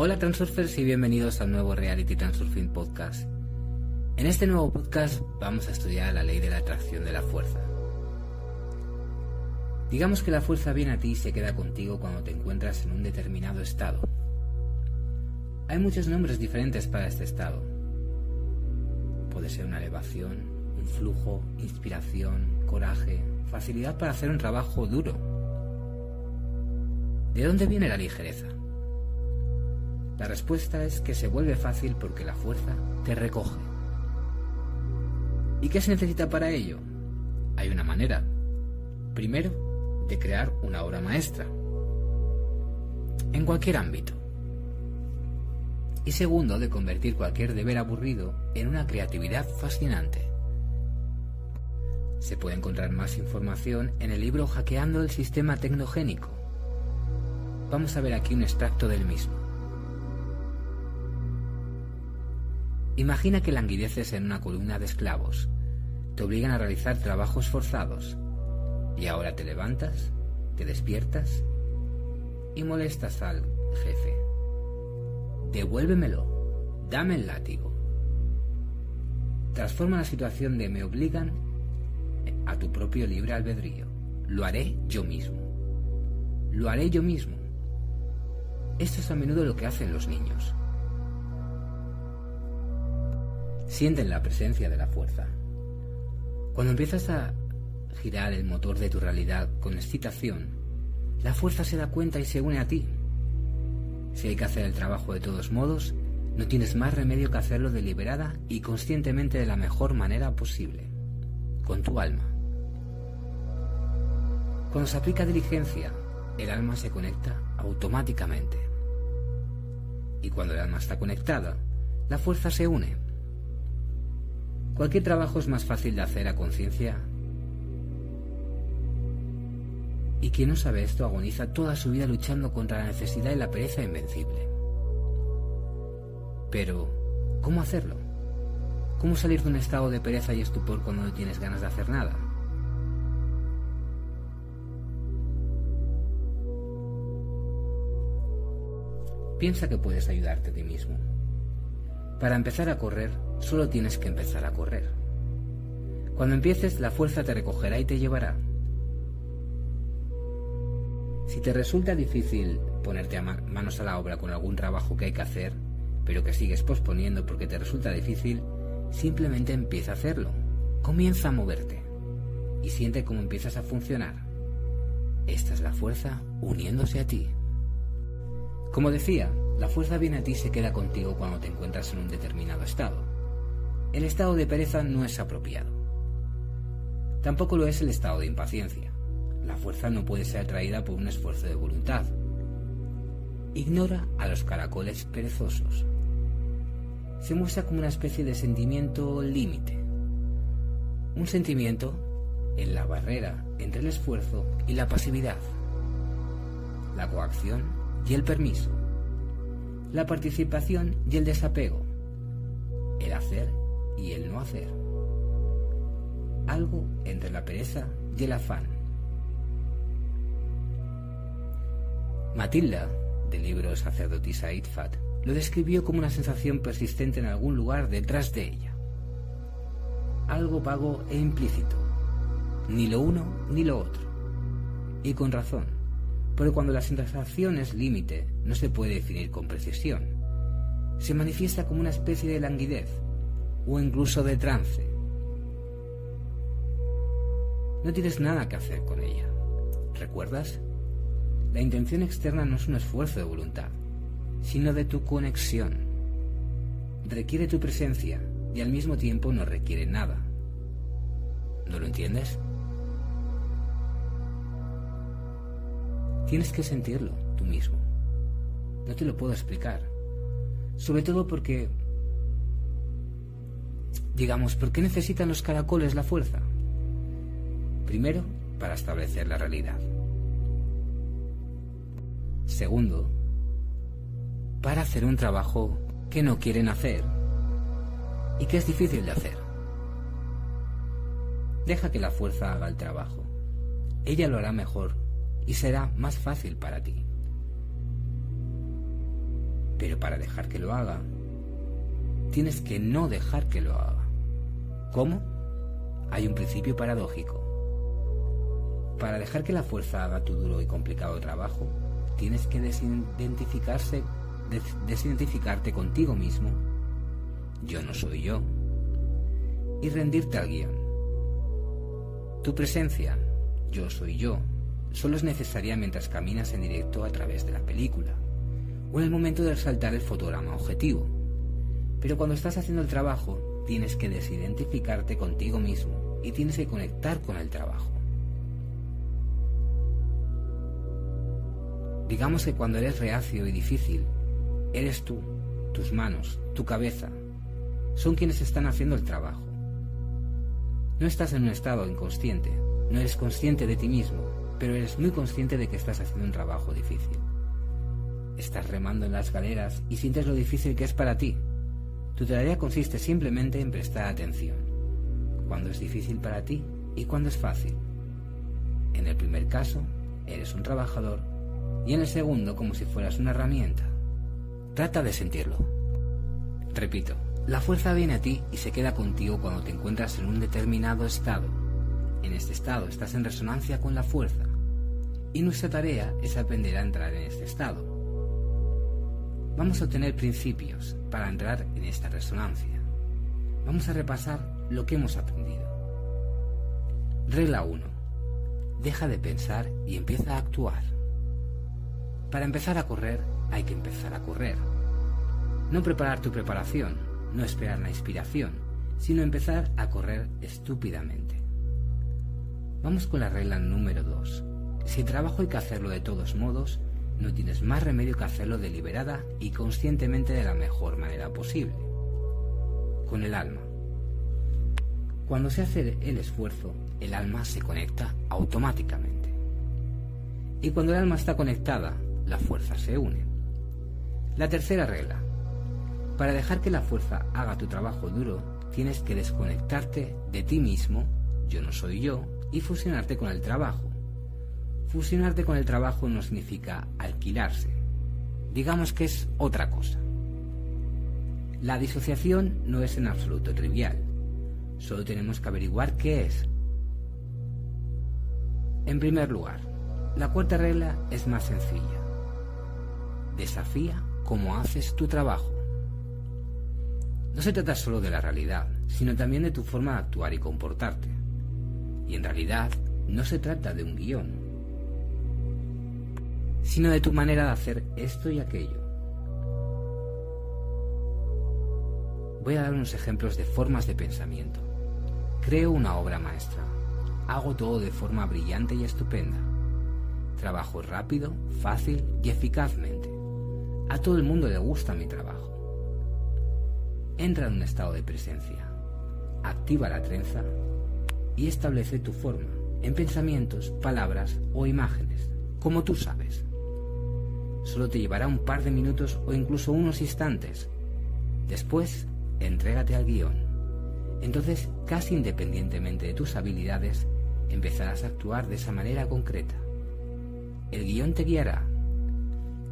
Hola Transurfers y bienvenidos al nuevo Reality Transurfing Podcast. En este nuevo podcast vamos a estudiar la ley de la atracción de la fuerza. Digamos que la fuerza viene a ti y se queda contigo cuando te encuentras en un determinado estado. Hay muchos nombres diferentes para este estado. Puede ser una elevación, un flujo, inspiración, coraje, facilidad para hacer un trabajo duro. ¿De dónde viene la ligereza? La respuesta es que se vuelve fácil porque la fuerza te recoge. ¿Y qué se necesita para ello? Hay una manera. Primero, de crear una obra maestra. En cualquier ámbito. Y segundo, de convertir cualquier deber aburrido en una creatividad fascinante. Se puede encontrar más información en el libro Hackeando el Sistema Tecnogénico. Vamos a ver aquí un extracto del mismo. Imagina que languideces en una columna de esclavos. Te obligan a realizar trabajos forzados. Y ahora te levantas, te despiertas y molestas al jefe. Devuélvemelo. Dame el látigo. Transforma la situación de me obligan a tu propio libre albedrío. Lo haré yo mismo. Lo haré yo mismo. Esto es a menudo lo que hacen los niños. Sienten la presencia de la fuerza. Cuando empiezas a girar el motor de tu realidad con excitación, la fuerza se da cuenta y se une a ti. Si hay que hacer el trabajo de todos modos, no tienes más remedio que hacerlo deliberada y conscientemente de la mejor manera posible, con tu alma. Cuando se aplica diligencia, el alma se conecta automáticamente. Y cuando el alma está conectada, la fuerza se une. Cualquier trabajo es más fácil de hacer a conciencia. Y quien no sabe esto agoniza toda su vida luchando contra la necesidad y la pereza invencible. Pero, ¿cómo hacerlo? ¿Cómo salir de un estado de pereza y estupor cuando no tienes ganas de hacer nada? Piensa que puedes ayudarte a ti mismo. Para empezar a correr, solo tienes que empezar a correr. Cuando empieces, la fuerza te recogerá y te llevará. Si te resulta difícil ponerte a manos a la obra con algún trabajo que hay que hacer, pero que sigues posponiendo porque te resulta difícil, simplemente empieza a hacerlo. Comienza a moverte y siente cómo empiezas a funcionar. Esta es la fuerza uniéndose a ti. Como decía, la fuerza viene a ti y se queda contigo cuando te encuentras en un determinado estado. El estado de pereza no es apropiado. Tampoco lo es el estado de impaciencia. La fuerza no puede ser atraída por un esfuerzo de voluntad. Ignora a los caracoles perezosos. Se muestra como una especie de sentimiento límite. Un sentimiento en la barrera entre el esfuerzo y la pasividad. La coacción y el permiso, la participación y el desapego, el hacer y el no hacer, algo entre la pereza y el afán. Matilda, del libro Sacerdotisa Itfat, lo describió como una sensación persistente en algún lugar detrás de ella. Algo vago e implícito, ni lo uno ni lo otro. Y con razón, porque cuando la sensación es límite, no se puede definir con precisión. Se manifiesta como una especie de languidez o incluso de trance. No tienes nada que hacer con ella. ¿Recuerdas? La intención externa no es un esfuerzo de voluntad, sino de tu conexión. Requiere tu presencia y al mismo tiempo no requiere nada. ¿No lo entiendes? Tienes que sentirlo tú mismo. No te lo puedo explicar. Sobre todo porque, digamos, ¿por qué necesitan los caracoles la fuerza? Primero, para establecer la realidad. Segundo, para hacer un trabajo que no quieren hacer y que es difícil de hacer. Deja que la fuerza haga el trabajo. Ella lo hará mejor y será más fácil para ti. Pero para dejar que lo haga, tienes que no dejar que lo haga. ¿Cómo? Hay un principio paradójico. Para dejar que la fuerza haga tu duro y complicado trabajo, tienes que desidentificarse, desidentificarte contigo mismo. Yo no soy yo. Y rendirte al guion. Tu presencia, yo soy yo, solo es necesaria mientras caminas en directo a través de la película o en el momento de resaltar el fotograma objetivo. Pero cuando estás haciendo el trabajo, tienes que desidentificarte contigo mismo y tienes que conectar con el trabajo. Digamos que cuando eres reacio y difícil, eres tú, tus manos, tu cabeza, son quienes están haciendo el trabajo. No estás en un estado inconsciente, no eres consciente de ti mismo, pero eres muy consciente de que estás haciendo un trabajo difícil. Estás remando en las galeras y sientes lo difícil que es para ti. Tu tarea consiste simplemente en prestar atención. Cuando es difícil para ti y cuando es fácil. En el primer caso, eres un trabajador y en el segundo como si fueras una herramienta. Trata de sentirlo. Repito, la fuerza viene a ti y se queda contigo cuando te encuentras en un determinado estado. En este estado estás en resonancia con la fuerza y nuestra tarea es aprender a entrar en este estado vamos a obtener principios para entrar en esta resonancia. Vamos a repasar lo que hemos aprendido. Regla 1. Deja de pensar y empieza a actuar. Para empezar a correr hay que empezar a correr. No preparar tu preparación, no esperar la inspiración, sino empezar a correr estúpidamente. Vamos con la regla número 2. Si trabajo hay que hacerlo de todos modos, no tienes más remedio que hacerlo deliberada y conscientemente de la mejor manera posible. Con el alma. Cuando se hace el esfuerzo, el alma se conecta automáticamente. Y cuando el alma está conectada, la fuerza se une. La tercera regla. Para dejar que la fuerza haga tu trabajo duro, tienes que desconectarte de ti mismo, yo no soy yo, y fusionarte con el trabajo Fusionarte con el trabajo no significa alquilarse. Digamos que es otra cosa. La disociación no es en absoluto trivial. Solo tenemos que averiguar qué es. En primer lugar, la cuarta regla es más sencilla. Desafía cómo haces tu trabajo. No se trata solo de la realidad, sino también de tu forma de actuar y comportarte. Y en realidad no se trata de un guion, sino de tu manera de hacer esto y aquello. Voy a dar unos ejemplos de formas de pensamiento. Creo una obra maestra. Hago todo de forma brillante y estupenda. Trabajo rápido, fácil y eficazmente. A todo el mundo le gusta mi trabajo. Entra en un estado de presencia. Activa la trenza y establece tu forma en pensamientos, palabras o imágenes, como tú sabes solo te llevará un par de minutos o incluso unos instantes. Después, entrégate al guion. Entonces, casi independientemente de tus habilidades, empezarás a actuar de esa manera concreta. El guion te guiará.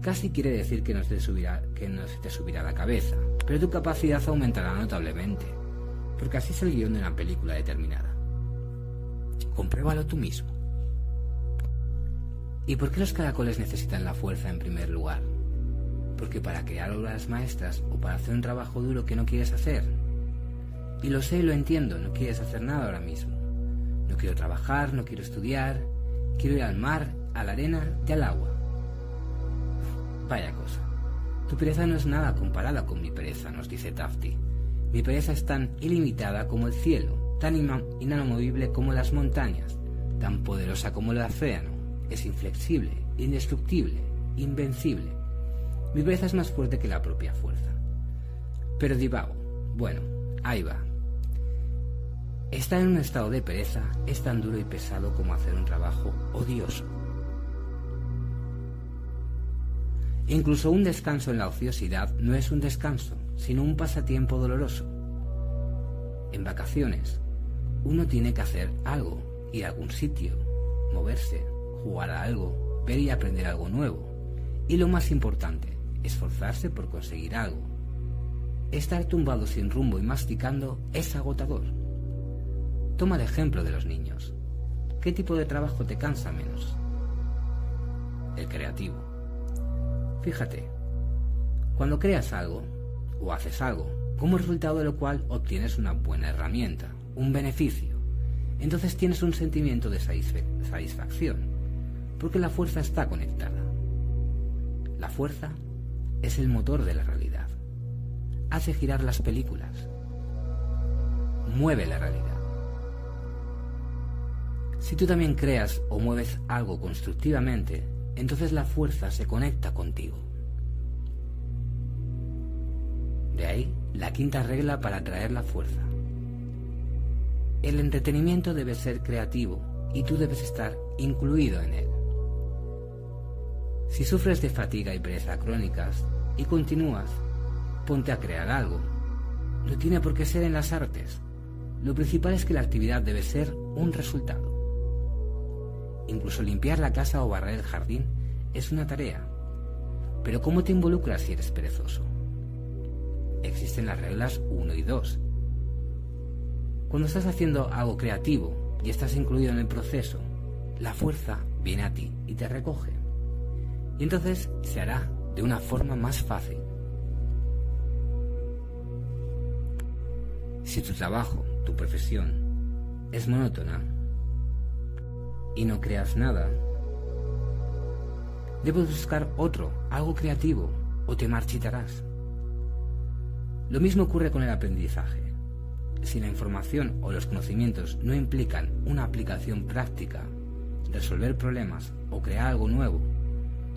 Casi quiere decir que no, se te subirá, que no se te subirá la cabeza, pero tu capacidad aumentará notablemente, porque así es el guion de una película determinada. Compruébalo tú mismo. ¿Y por qué los caracoles necesitan la fuerza en primer lugar? Porque para crear obras maestras o para hacer un trabajo duro que no quieres hacer. Y lo sé y lo entiendo, no quieres hacer nada ahora mismo. No quiero trabajar, no quiero estudiar, quiero ir al mar, a la arena y al agua. Vaya cosa. Tu pereza no es nada comparada con mi pereza, nos dice Tafti. Mi pereza es tan ilimitada como el cielo, tan inamovible como las montañas, tan poderosa como el océano es inflexible, indestructible, invencible. Mi pereza es más fuerte que la propia fuerza. Pero divago. Bueno, ahí va. Estar en un estado de pereza es tan duro y pesado como hacer un trabajo odioso. Incluso un descanso en la ociosidad no es un descanso, sino un pasatiempo doloroso. En vacaciones, uno tiene que hacer algo, ir a algún sitio, moverse, jugar a algo, ver y aprender algo nuevo. Y lo más importante, esforzarse por conseguir algo. Estar tumbado sin rumbo y masticando es agotador. Toma el ejemplo de los niños. ¿Qué tipo de trabajo te cansa menos? El creativo. Fíjate, cuando creas algo o haces algo, como resultado de lo cual obtienes una buena herramienta, un beneficio, entonces tienes un sentimiento de satisfacción, porque la fuerza está conectada. La fuerza es el motor de la realidad. Hace girar las películas. Mueve la realidad. Si tú también creas o mueves algo constructivamente, entonces la fuerza se conecta contigo. De ahí la quinta regla para atraer la fuerza. El entretenimiento debe ser creativo y tú debes estar incluido en él. Si sufres de fatiga y pereza crónicas y continúas, ponte a crear algo. No tiene por qué ser en las artes. Lo principal es que la actividad debe ser un resultado. Incluso limpiar la casa o barrer el jardín es una tarea. Pero ¿cómo te involucras si eres perezoso? Existen las reglas 1 y 2. Cuando estás haciendo algo creativo y estás incluido en el proceso, la fuerza viene a ti y te recoge. Y entonces se hará de una forma más fácil. Si tu trabajo, tu profesión, es monótona y no creas nada, debes buscar otro, algo creativo, o te marchitarás. Lo mismo ocurre con el aprendizaje. Si la información o los conocimientos no implican una aplicación práctica, resolver problemas o crear algo nuevo,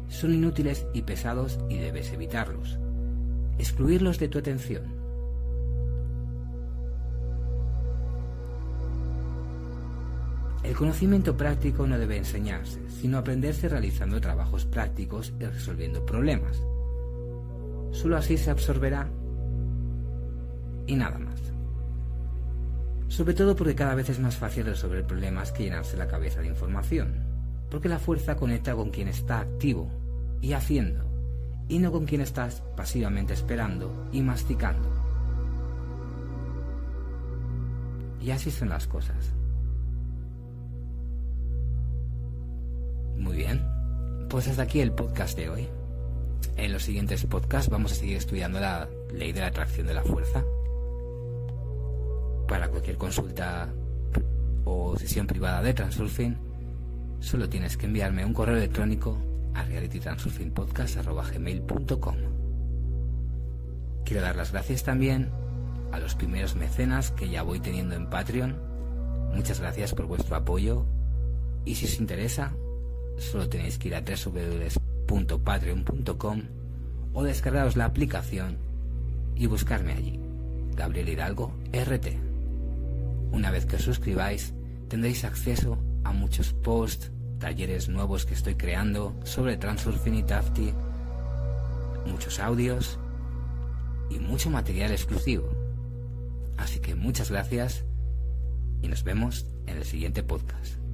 son inútiles y pesados y debes evitarlos. Excluirlos de tu atención. El conocimiento práctico no debe enseñarse, sino aprenderse realizando trabajos prácticos y resolviendo problemas. Solo así se absorberá y nada más. Sobre todo porque cada vez es más fácil resolver problemas que llenarse la cabeza de información, porque la fuerza conecta con quien está activo y haciendo, y no con quien estás pasivamente esperando y masticando. Y así son las cosas. Muy bien, pues hasta aquí el podcast de hoy. En los siguientes podcasts vamos a seguir estudiando la ley de la atracción de la fuerza. Para cualquier consulta o sesión privada de Transurfing, solo tienes que enviarme un correo electrónico a realitytransurfingpodcast.com. Quiero dar las gracias también a los primeros mecenas que ya voy teniendo en Patreon. Muchas gracias por vuestro apoyo y si os interesa, solo tenéis que ir a www.patreon.com o descargaros la aplicación y buscarme allí, Gabriel Hidalgo RT. Una vez que os suscribáis, tendréis acceso a muchos posts, talleres nuevos que estoy creando sobre Transurfing muchos audios y mucho material exclusivo. Así que muchas gracias y nos vemos en el siguiente podcast.